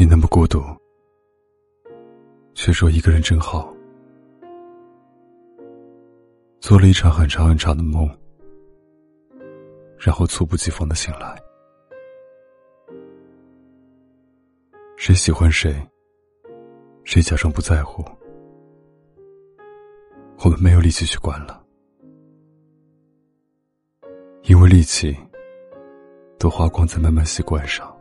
你那么孤独，却说一个人真好。做了一场很长很长的梦，然后猝不及防的醒来。谁喜欢谁，谁假装不在乎，我们没有力气去管了，因为力气都花光在慢慢习惯上。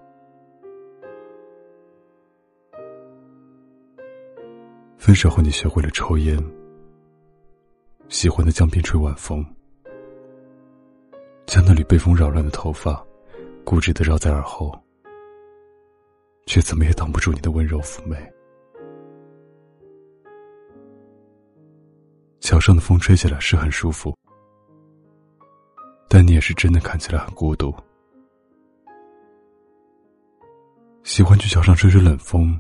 分手后，你学会了抽烟，喜欢的江边吹晚风，将那缕被风扰乱的头发固执的绕在耳后，却怎么也挡不住你的温柔妩媚。桥上的风吹起来是很舒服，但你也是真的看起来很孤独。喜欢去桥上吹吹冷风，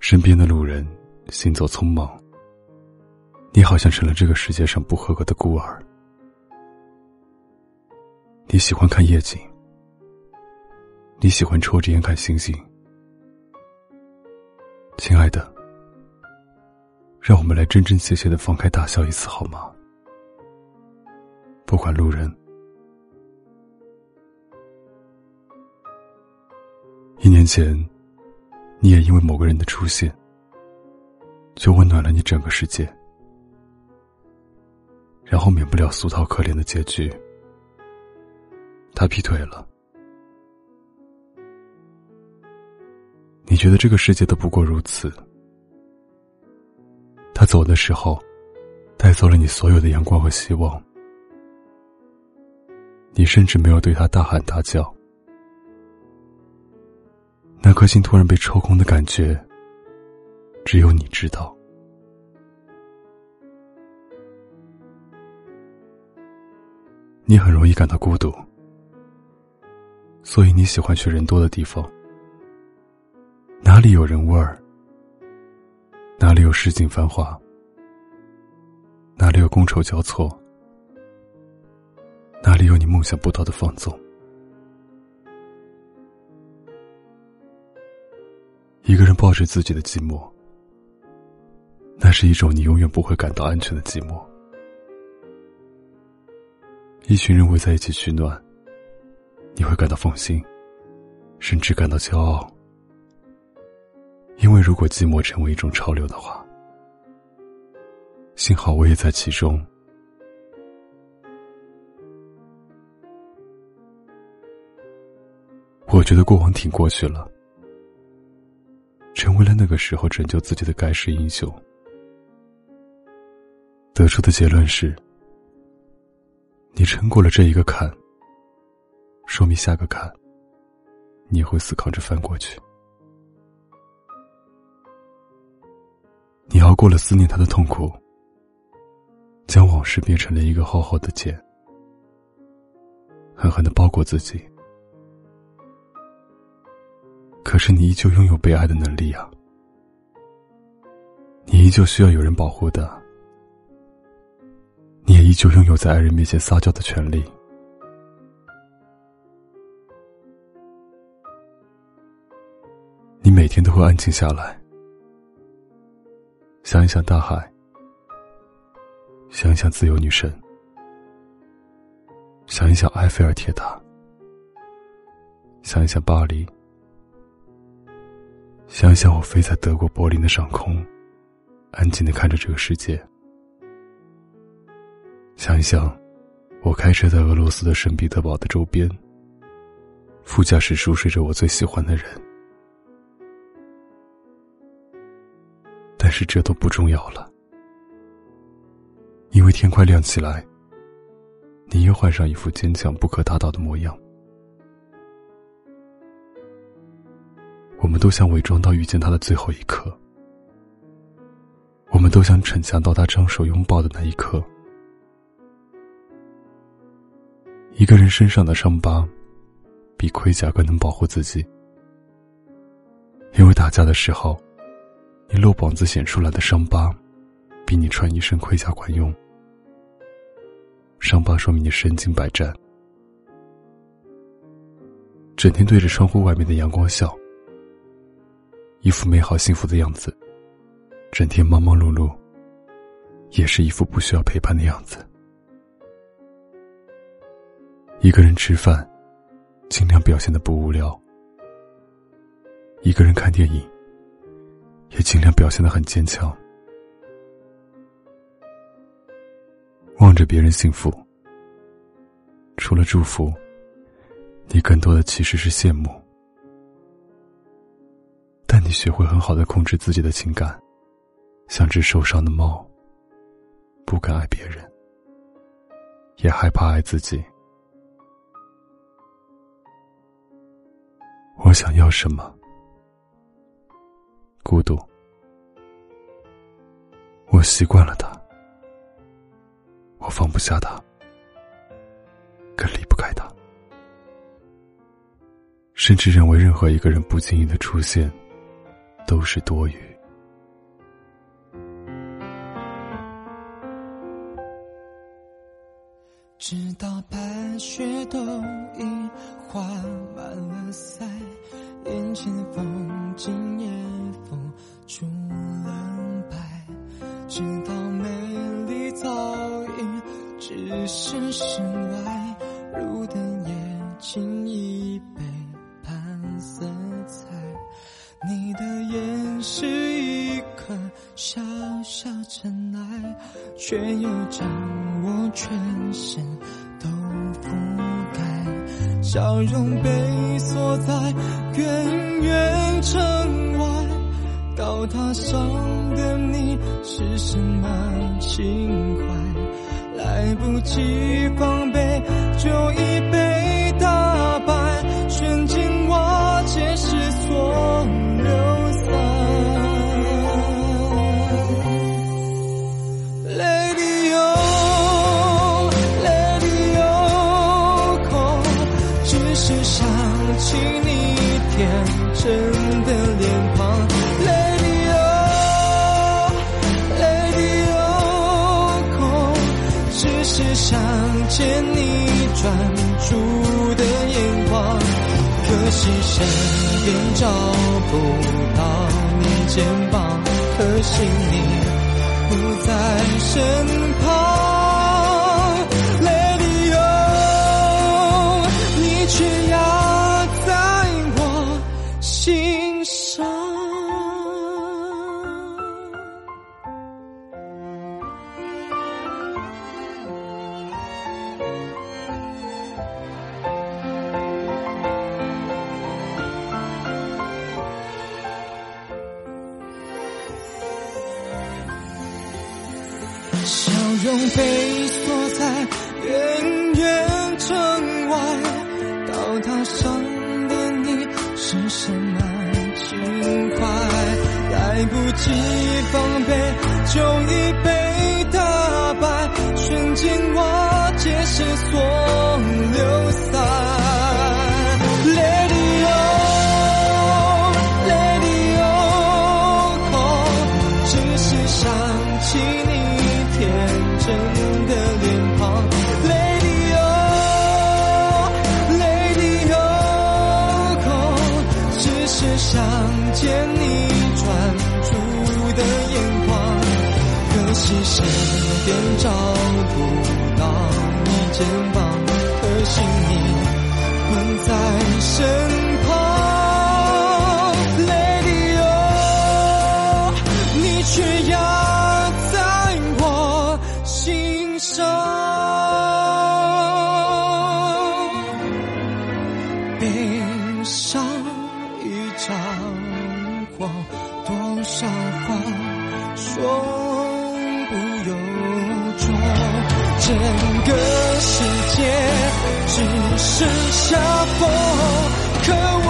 身边的路人。行走匆忙，你好像成了这个世界上不合格的孤儿。你喜欢看夜景，你喜欢抽着烟看星星。亲爱的，让我们来真真切切的放开大笑一次好吗？不管路人。一年前，你也因为某个人的出现。就温暖了你整个世界，然后免不了俗套可怜的结局。他劈腿了，你觉得这个世界都不过如此。他走的时候，带走了你所有的阳光和希望，你甚至没有对他大喊大叫。那颗心突然被抽空的感觉。只有你知道，你很容易感到孤独，所以你喜欢去人多的地方。哪里有人味儿，哪里有市井繁华，哪里有觥筹交错，哪里有你梦想不到的放纵。一个人抱着自己的寂寞。那是一种你永远不会感到安全的寂寞。一群人围在一起取暖，你会感到放心，甚至感到骄傲。因为如果寂寞成为一种潮流的话，幸好我也在其中。我觉得过往挺过去了，成为了那个时候拯救自己的盖世英雄。得出的结论是：你撑过了这一个坎，说明下个坎，你也会死扛着翻过去。你熬过了思念他的痛苦，将往事变成了一个厚厚的茧，狠狠的包裹自己。可是你依旧拥有被爱的能力啊！你依旧需要有人保护的。你也依旧拥有在爱人面前撒娇的权利。你每天都会安静下来，想一想大海，想一想自由女神，想一想埃菲尔铁塔，想一想巴黎，想一想我飞在德国柏林的上空，安静的看着这个世界。想一想，我开车在俄罗斯的圣彼得堡的周边，副驾驶熟睡着我最喜欢的人。但是这都不重要了，因为天快亮起来，你又换上一副坚强不可打倒的模样。我们都想伪装到遇见他的最后一刻，我们都想逞强到他张手拥抱的那一刻。一个人身上的伤疤，比盔甲更能保护自己。因为打架的时候，你露膀子显出来的伤疤，比你穿一身盔甲管用。伤疤说明你身经百战，整天对着窗户外面的阳光笑，一副美好幸福的样子，整天忙忙碌碌，也是一副不需要陪伴的样子。一个人吃饭，尽量表现的不无聊；一个人看电影，也尽量表现的很坚强。望着别人幸福，除了祝福，你更多的其实是羡慕。但你学会很好的控制自己的情感，像只受伤的猫，不敢爱别人，也害怕爱自己。我想要什么？孤独。我习惯了他，我放不下他，更离不开他，甚至认为任何一个人不经意的出现，都是多余。白雪都已化满了腮，眼前风景也风出了白，直到美丽早已置身事外，路灯也轻易背叛色彩。你的眼是一颗小小尘埃，却又将我全身覆盖。笑容被锁在远远城外，高塔上的你是什么情怀？来不及防备，就已被只想起你天真的脸庞，Lady O，Lady O，只是想见你专注的眼光，可惜身边找不到你肩膀，可惜你不在身旁。用被锁在远远城外，高塔上的你是什么情怀？来不及防备，就已被打败，瞬间忘真的脸庞，泪滴哦，泪滴哦，只是想见你专注的眼光，可惜身边找不到你肩膀，可惜你不在身多少话说不由衷，整个世界只剩下风，可我。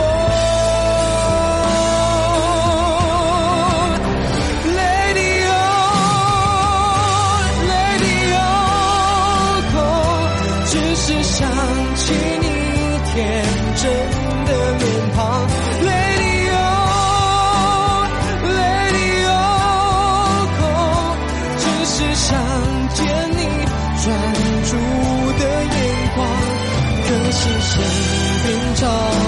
只是想起你天真的脸庞。身边找